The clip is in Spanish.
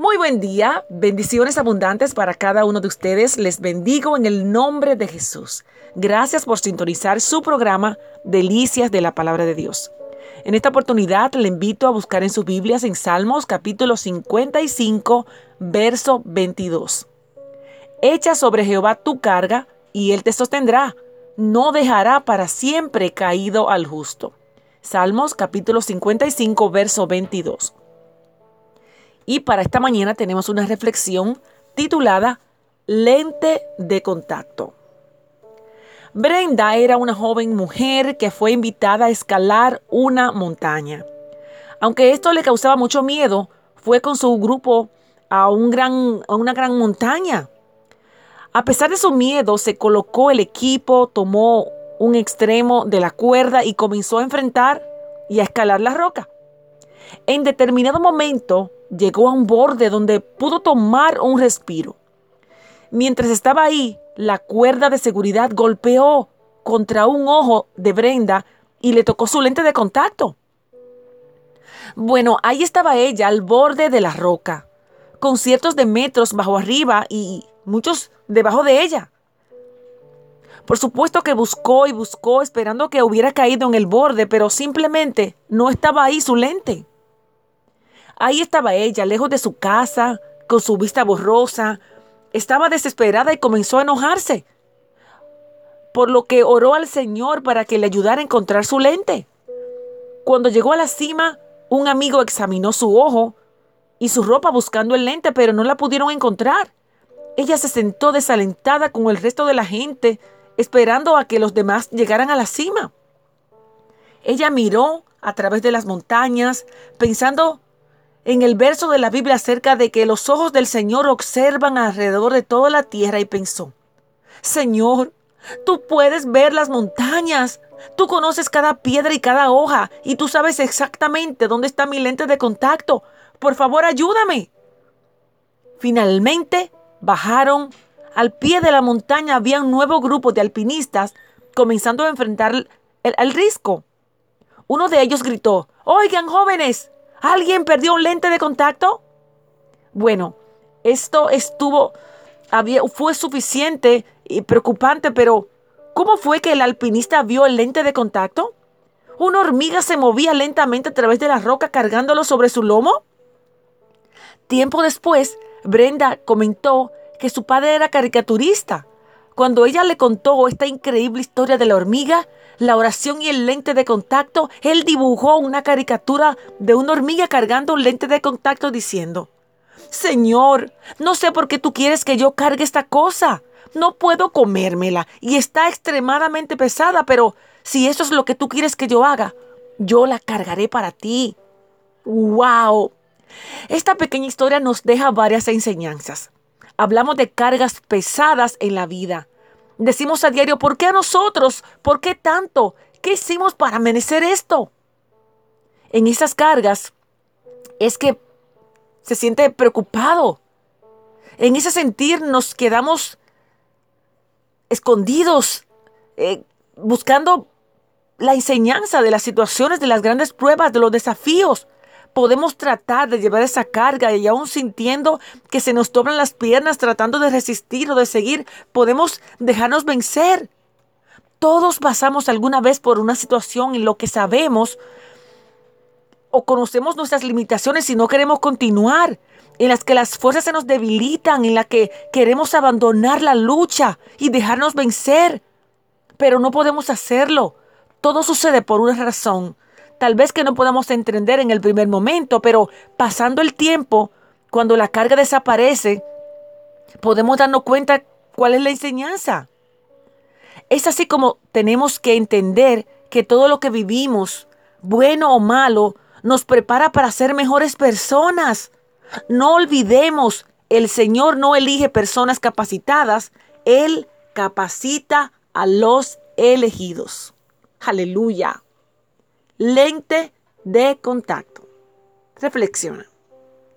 Muy buen día, bendiciones abundantes para cada uno de ustedes. Les bendigo en el nombre de Jesús. Gracias por sintonizar su programa Delicias de la Palabra de Dios. En esta oportunidad le invito a buscar en sus Biblias en Salmos capítulo 55, verso 22. Echa sobre Jehová tu carga y él te sostendrá. No dejará para siempre caído al justo. Salmos capítulo 55, verso 22. Y para esta mañana tenemos una reflexión titulada Lente de contacto. Brenda era una joven mujer que fue invitada a escalar una montaña. Aunque esto le causaba mucho miedo, fue con su grupo a, un gran, a una gran montaña. A pesar de su miedo, se colocó el equipo, tomó un extremo de la cuerda y comenzó a enfrentar y a escalar la roca. En determinado momento llegó a un borde donde pudo tomar un respiro. Mientras estaba ahí, la cuerda de seguridad golpeó contra un ojo de Brenda y le tocó su lente de contacto. Bueno, ahí estaba ella al borde de la roca, con ciertos de metros bajo arriba y muchos debajo de ella. Por supuesto que buscó y buscó esperando que hubiera caído en el borde, pero simplemente no estaba ahí su lente. Ahí estaba ella, lejos de su casa, con su vista borrosa, estaba desesperada y comenzó a enojarse, por lo que oró al Señor para que le ayudara a encontrar su lente. Cuando llegó a la cima, un amigo examinó su ojo y su ropa buscando el lente, pero no la pudieron encontrar. Ella se sentó desalentada con el resto de la gente, esperando a que los demás llegaran a la cima. Ella miró a través de las montañas, pensando en el verso de la Biblia acerca de que los ojos del Señor observan alrededor de toda la tierra y pensó, Señor, tú puedes ver las montañas, tú conoces cada piedra y cada hoja y tú sabes exactamente dónde está mi lente de contacto. Por favor, ayúdame. Finalmente bajaron. Al pie de la montaña había un nuevo grupo de alpinistas comenzando a enfrentar el, risco. Uno de ellos gritó, Oigan jóvenes, ¿Alguien perdió un lente de contacto? Bueno, esto estuvo, había, fue suficiente y preocupante, pero ¿cómo fue que el alpinista vio el lente de contacto? ¿Una hormiga se movía lentamente a través de la roca cargándolo sobre su lomo? Tiempo después, Brenda comentó que su padre era caricaturista. Cuando ella le contó esta increíble historia de la hormiga, la oración y el lente de contacto, él dibujó una caricatura de una hormiga cargando un lente de contacto diciendo, Señor, no sé por qué tú quieres que yo cargue esta cosa. No puedo comérmela y está extremadamente pesada, pero si eso es lo que tú quieres que yo haga, yo la cargaré para ti. ¡Wow! Esta pequeña historia nos deja varias enseñanzas. Hablamos de cargas pesadas en la vida. Decimos a diario, ¿por qué a nosotros? ¿Por qué tanto? ¿Qué hicimos para merecer esto? En esas cargas es que se siente preocupado. En ese sentir nos quedamos escondidos, eh, buscando la enseñanza de las situaciones, de las grandes pruebas, de los desafíos podemos tratar de llevar esa carga y aún sintiendo que se nos doblan las piernas tratando de resistir o de seguir, podemos dejarnos vencer. Todos pasamos alguna vez por una situación en lo que sabemos o conocemos nuestras limitaciones y no queremos continuar, en las que las fuerzas se nos debilitan, en las que queremos abandonar la lucha y dejarnos vencer, pero no podemos hacerlo. Todo sucede por una razón tal vez que no podamos entender en el primer momento, pero pasando el tiempo, cuando la carga desaparece, podemos darnos cuenta cuál es la enseñanza. Es así como tenemos que entender que todo lo que vivimos, bueno o malo, nos prepara para ser mejores personas. No olvidemos, el Señor no elige personas capacitadas, Él capacita a los elegidos. Aleluya lente de contacto. Reflexiona.